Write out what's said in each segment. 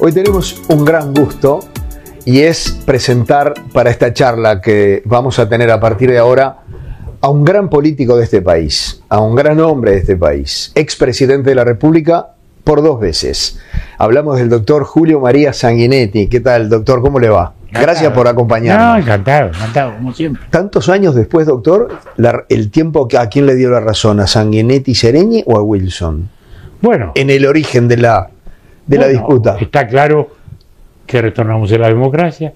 Hoy tenemos un gran gusto y es presentar para esta charla que vamos a tener a partir de ahora a un gran político de este país, a un gran hombre de este país, expresidente de la República por dos veces. Hablamos del doctor Julio María Sanguinetti. ¿Qué tal, doctor? ¿Cómo le va? Gracias por acompañarnos. No, encantado, encantado, como siempre. Tantos años después, doctor, la- el tiempo que a quién le dio la razón, a Sanguinetti Sereñi o a Wilson, Bueno, en el origen de la, de la disputa. Está claro que retornamos a la democracia.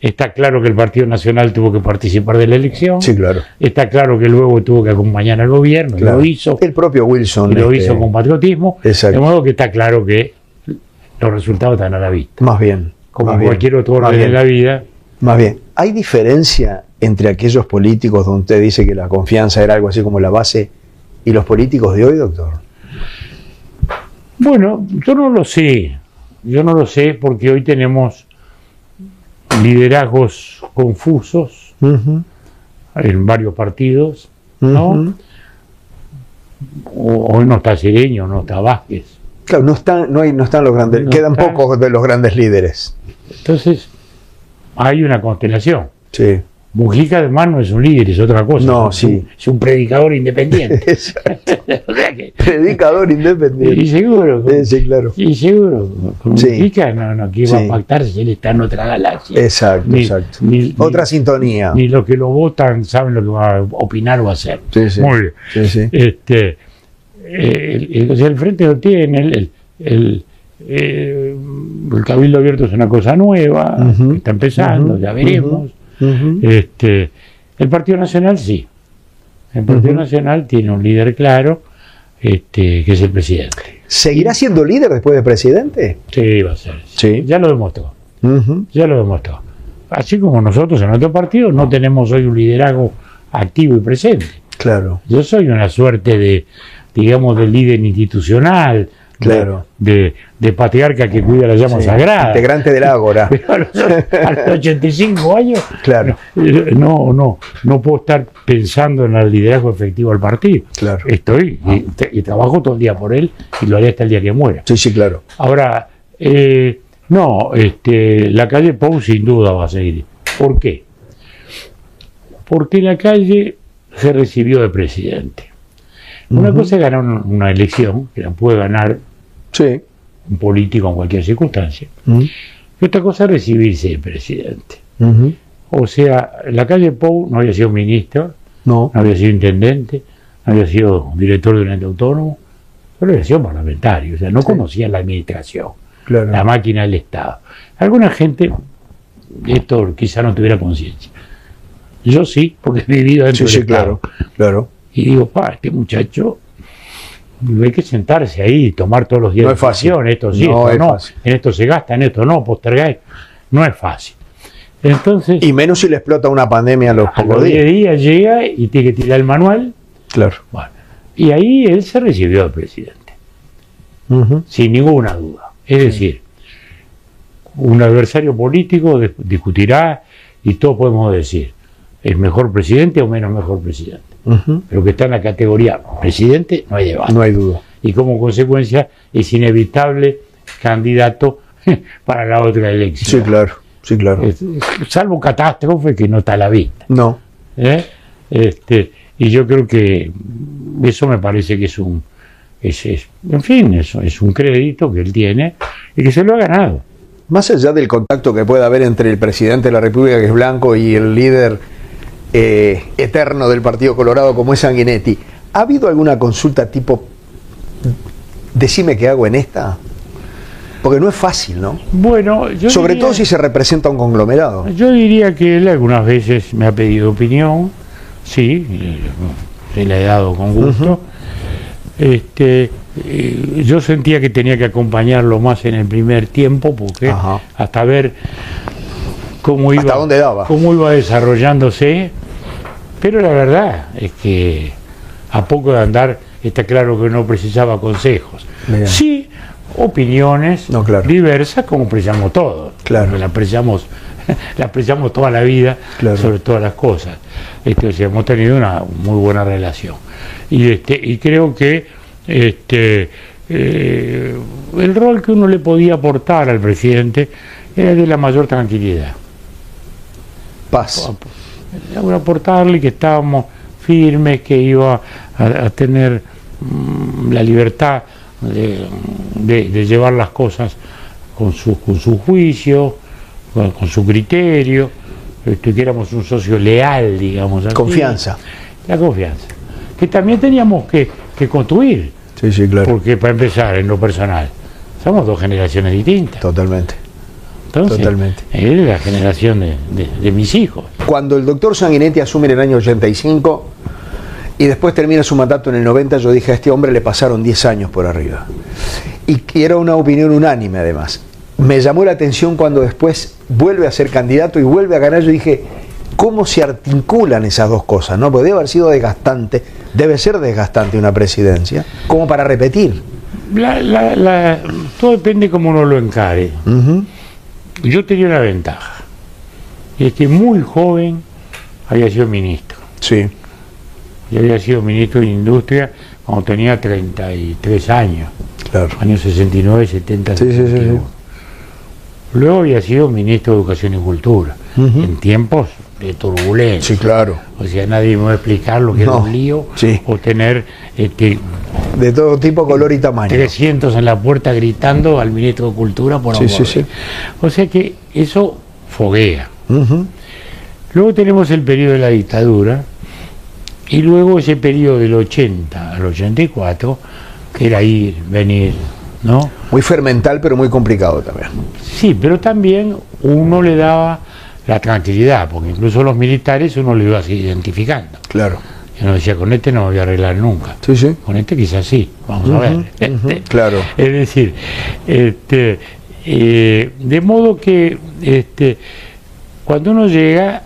Está claro que el Partido Nacional tuvo que participar de la elección. Sí, claro. Está claro que luego tuvo que acompañar al gobierno, claro. lo hizo, El propio Wilson. y lo este, hizo con patriotismo. Exacto. De modo que está claro que los resultados están a la vista. Más bien. Como más bien, cualquier otro orden de la vida, Más bien. ¿Hay diferencia entre aquellos políticos donde usted dice que la confianza era algo así como la base y los políticos de hoy, doctor? Bueno, yo no lo sé. Yo no lo sé porque hoy tenemos liderazgos confusos en varios partidos. ¿no? Hoy no está Sireño, no está Vázquez. Claro, no están, no hay, no están los grandes, No quedan están. pocos de los grandes líderes. Entonces, hay una constelación. Sí. Mujica además no es un líder, es otra cosa. No, es, sí. un, es un predicador independiente. Exacto. o sea que, Predicador y independiente. seguro, Sí, sí, claro. y seguro, con Sí. Mujica no, no, que va Sí. a pactar si él está en otra galaxia. Exacto, Ni- exacto. ni- Otra ni- sintonía. Ni los que lo votan saben lo que va a opinar o hacer. Sí, sí. Muy bien. Sí, sí. Este, eh, el, frente lo tiene, el, el, el, eh, el cabildo abierto es una cosa nueva, que está empezando, ya veremos. Este, el Partido Nacional sí. El Partido. Nacional tiene un líder claro, este, que es el presidente. ¿Seguirá siendo líder después de presidente? Sí, va a ser. Sí. Ya lo demostró. Ya lo demostró. Así como nosotros en nuestro partido no tenemos hoy un liderazgo activo y presente. Claro. Yo soy una suerte de, digamos, de líder institucional, Claro. de, de patriarca que cuida la llama Sí. sagrada. Integrante del Ágora. Pero a los, a los 85 años Claro. no, no, no puedo estar pensando en el liderazgo efectivo del partido. Claro. Estoy y, te- y trabajo todo el día por él y lo haré hasta el día que muera. Sí, sí, claro. Ahora, eh, no, este, la calle Pou sin duda va a seguir. ¿Por qué? Porque la calle se recibió de presidente. Una cosa es ganar un- una elección, que la puede ganar Sí. un político en cualquier circunstancia, Ujú. y otra cosa es recibirse de presidente. O sea, la calle Pou no había sido ministro, No. no había sido intendente, no había sido director de un ente autónomo, solo había sido parlamentario, o sea, no Sí. conocía la administración. Claro. la máquina del Estado. Alguna gente de esto quizá no tuviera conciencia. Yo sí, porque he vivido Sí, dentro sí, del Estado. claro. Claro. Y digo, pa, este muchacho hay que sentarse ahí y tomar todos los días No es fácil. esto sí, No esto es no, fácil. en esto se gasta, en esto no, postergáis. No es fácil. Entonces, Y menos si le explota una pandemia a los a pocos los 10 días. días llega y tiene que tirar el manual. Claro. Bueno, y ahí él se recibió de presidente. Sin ninguna duda. Es decir, un adversario político discutirá y todos podemos decir, ¿es mejor presidente o menos mejor presidente? Pero que está en la categoría presidente, no hay debate. No hay duda. Y como consecuencia es inevitable candidato para la otra Sí, elección. claro. Sí, claro. Es- salvo catástrofe que no está a la vista. No. ¿eh? Este, y yo creo que eso me parece que es un, es, es- en fin, es, es un crédito que él tiene y que se lo ha ganado. Más allá del contacto que pueda haber entre el presidente de la República, que es blanco, y el líder eh, eterno del Partido Colorado, como es Sanguinetti, ¿ha habido alguna consulta tipo, decime qué hago en esta? Porque no es fácil, ¿no? Bueno, yo Sobre diría, todo si se representa un conglomerado. yo diría que él algunas veces me ha pedido opinión, sí, eh, se le he dado con gusto. Este, eh, yo sentía que tenía que acompañarlo más en el primer tiempo, porque Ajá. hasta ver cómo iba, ¿Hasta dónde daba? cómo iba desarrollándose. Pero la verdad es que a poco de andar está claro que no precisaba consejos. Sí, opiniones No, claro. diversas como apreciamos todos. Claro. porque La apreciamos, la apreciamos toda la vida Claro. sobre todas las cosas. Este, o sea, hemos tenido una muy buena relación. Y este, y creo que este eh, el rol que uno le podía aportar al presidente era de la mayor tranquilidad. Paz. Aportarle que estábamos firmes, que iba a, tener mm, la libertad de, llevar las cosas con su, con su juicio, con, su criterio, este, que éramos un socio leal, digamos. Confianza. La confianza. Que también teníamos que, que construir. Sí, sí, claro. Porque para empezar, en lo personal, somos dos generaciones distintas. Totalmente. Entonces, Totalmente. Él es la generación de, mis hijos. Cuando el doctor Sanguinetti asume en el año 85 y después termina su mandato en el 90, yo dije a este hombre le pasaron 10 años por arriba. Y era una opinión unánime además. Me llamó la atención cuando después vuelve a ser candidato y vuelve a ganar. Yo dije, ¿cómo se articulan esas dos cosas? ¿no? Porque debe haber sido desgastante, debe ser desgastante una presidencia, como para repetir. todo depende cómo uno lo encare yo tenía una ventaja, es que muy joven había sido ministro. Sí. Y había sido ministro de Industria cuando tenía 33 años. Claro. Años 69, 70, sí, Sí, sí, Luego había sido ministro de Educación y Cultura, en tiempos de turbulencia. Sí, claro. O sea, nadie me va a explicar lo que era un lío o tener este, de todo tipo, color y tamaño. 300 en la puerta gritando al ministro de Cultura por sí, sí, sí. O sea que eso foguea. Luego tenemos el periodo de la dictadura y luego ese periodo del 80 al 84, que era ir, venir, ¿no? Muy fermental, pero muy complicado también. Sí, pero también uno le daba la tranquilidad, porque incluso los militares uno lo iba así identificando. Claro. Yo decía, con este no me voy a arreglar nunca. Sí, sí. Con este quizás sí, vamos a ver. Este, claro. Es decir, este, eh, de modo que este, cuando uno llega,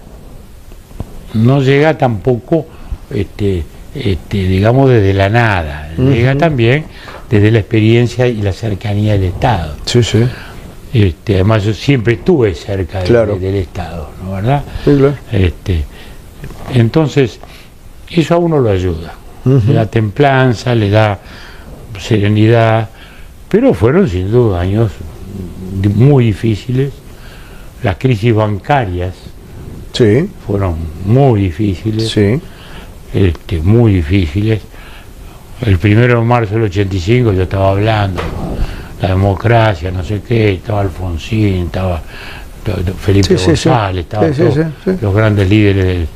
no llega tampoco, este, este, digamos, desde la nada, llega también desde la experiencia y la cercanía del Estado. Sí, sí. Este, además yo siempre estuve cerca del Estado, ¿no verdad? Sí, claro. Este, entonces, eso a uno lo ayuda. Le da templanza, le da serenidad, pero fueron sin duda años muy difíciles. Las crisis bancarias sí. fueron muy difíciles, sí. este, muy difíciles. El primero de marzo del 85 yo estaba hablando, la democracia, no sé qué, estaba Alfonsín, estaba Felipe González, estaban los grandes líderes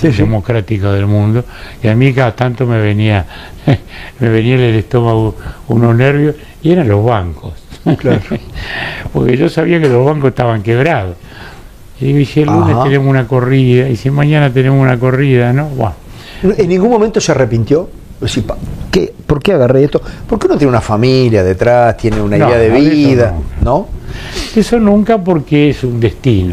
democráticos del mundo, y a mí cada tanto me venía, me venía en el estómago unos nervios, y eran los bancos. Porque yo sabía que los bancos estaban quebrados. Y si el lunes tenemos una corrida, y si mañana tenemos una corrida, ¿no? ¿En ningún momento se arrepintió? ¿Qué, ¿Por qué agarré esto? Porque uno tiene una familia detrás, tiene una idea de vida, ¿no? Eso nunca porque es un destino.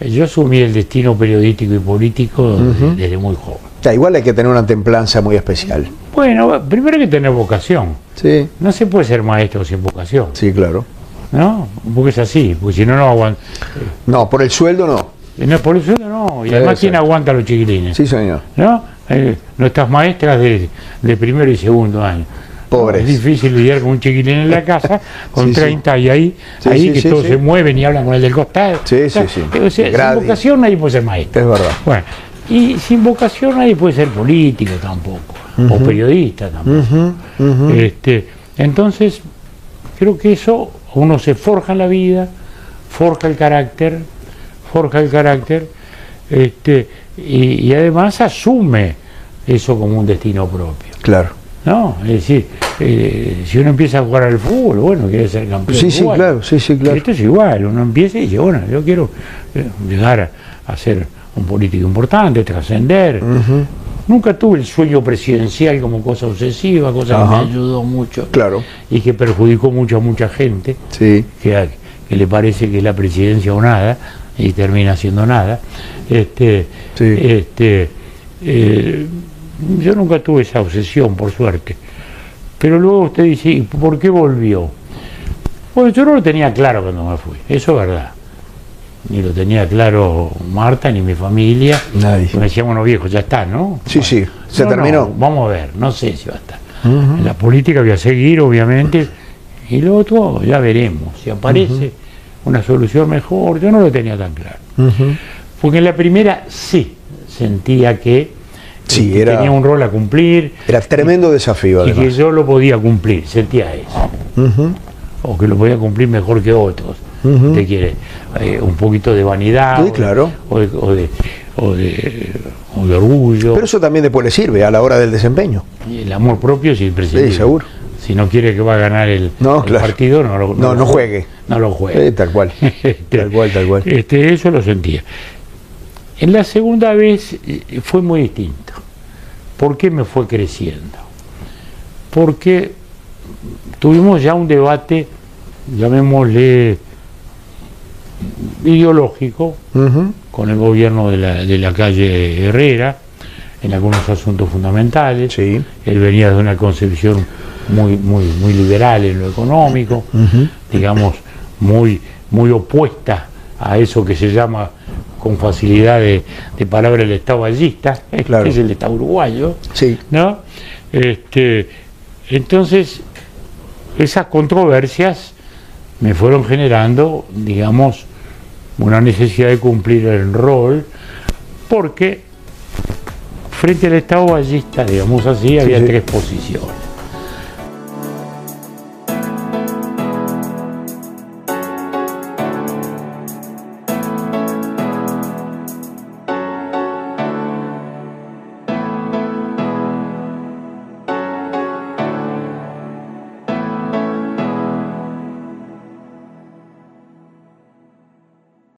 Yo asumí el destino periodístico y político desde muy joven. O igual hay que tener una templanza muy especial. Bueno, primero hay que tener vocación. Sí. No se puede ser maestro sin vocación. Sí, claro. ¿No? Porque es así, porque si no, no aguanta. No, por el sueldo no. No, por el sueldo no. Y además, ¿quién aguanta a los chiquilines? Sí, señor. ¿No? Eh, nuestras maestras de, de primero y segundo año. Es difícil lidiar con un chiquilín en la casa, con 30 y ahí, ahí que todos se mueven y hablan con el del costado. Sí, sí, sí. sin vocación nadie puede ser maestro. Es verdad. Bueno, y sin vocación nadie puede ser político tampoco, o periodista tampoco. este, entonces, creo que eso uno se forja en la vida, forja el carácter, forja el carácter, este, y, y además asume eso como un destino propio. Claro. ¿no? Es decir, eh, si uno empieza a jugar al fútbol, bueno, quiere ser campeón. Sí, sí, claro, sí, sí, claro. Esto es igual, uno empieza y dice, bueno, yo quiero eh, llegar a, ser un político importante, trascender. Nunca tuve el sueño presidencial como cosa obsesiva, cosa que me ayudó mucho claro. y que perjudicó mucho a mucha gente, sí. que, que le parece que es la presidencia o nada y termina siendo nada. Este, sí. este, eh, yo nunca tuve esa obsesión, por suerte. Pero luego usted dice, ¿y por qué volvió? Bueno, yo no lo tenía claro cuando me fui, eso es verdad. Ni lo tenía claro Marta, ni mi familia. Nadie. Me decíamos, bueno, viejo, ya está, ¿no? Sí, sí, se terminó. vamos a ver, no sé si va a estar. En la política voy a seguir, obviamente, Y lo otro ya veremos, si aparece una solución mejor, yo no lo tenía tan claro. Porque en la primera sí sentía que, Sí, que era- tenía un rol a cumplir Era tremendo desafío, y que yo lo podía cumplir, sentía eso. O que lo podía cumplir mejor que otros. ¿Te quiere? Eh, un poquito de vanidad. Sí, claro. O de, o de, o de- o de orgullo. Pero eso también después le sirve a la hora del desempeño. Y el amor propio es imprescindible. Sí, seguro. Si no quiere que va a ganar el, No, el claro. partido, no lo No, no juegue. No lo juegue. Eh, tal cual. Este, Tal cual, tal cual. este, eso lo sentía. En la segunda vez eh, fue muy distinto. ¿Por qué me fue creciendo? Porque tuvimos ya un debate, llamémosle ideológico, con el gobierno de la, de la calle Herrera, en algunos asuntos fundamentales. Sí. Él venía de una concepción muy, muy, muy liberal en lo económico, digamos, muy, muy opuesta a eso que se llama con facilidad de, de palabra el Estado ballista, Claro. que es el Estado uruguayo, Sí. ¿no? Este, entonces, esas controversias me fueron generando, digamos, una necesidad de cumplir el rol, porque frente al Estado ballista, digamos así, había sí. tres posiciones.